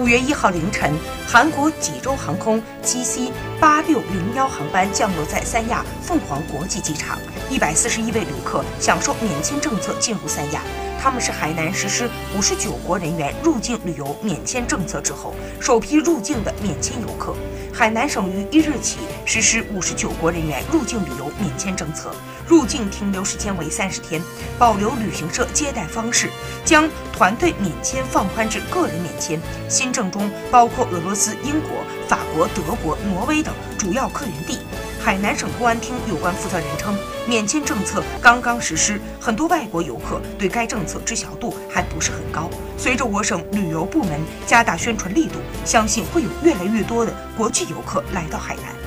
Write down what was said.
五月一号凌晨，韩国济州航空 GC 八六零幺航班降落在三亚凤凰国际机场，一百四十一位旅客享受免签政策进入三亚。他们是海南实施五十九国人员入境旅游免签政策之后首批入境的免签游客。海南省于一日起实施五十九国人员入境旅游免签政策，入境停留时间为三十天，保留旅行社接待方式，将团队免签放宽至个人免签。新政中包括俄罗斯、英国、法国、德国、挪威等主要客源地。海南省公安厅有关负责人称，免签政策刚刚实施，很多外国游客对该政策知晓度还不是很高。随着我省旅游部门加大宣传力度，相信会有越来越多的国际游客来到海南。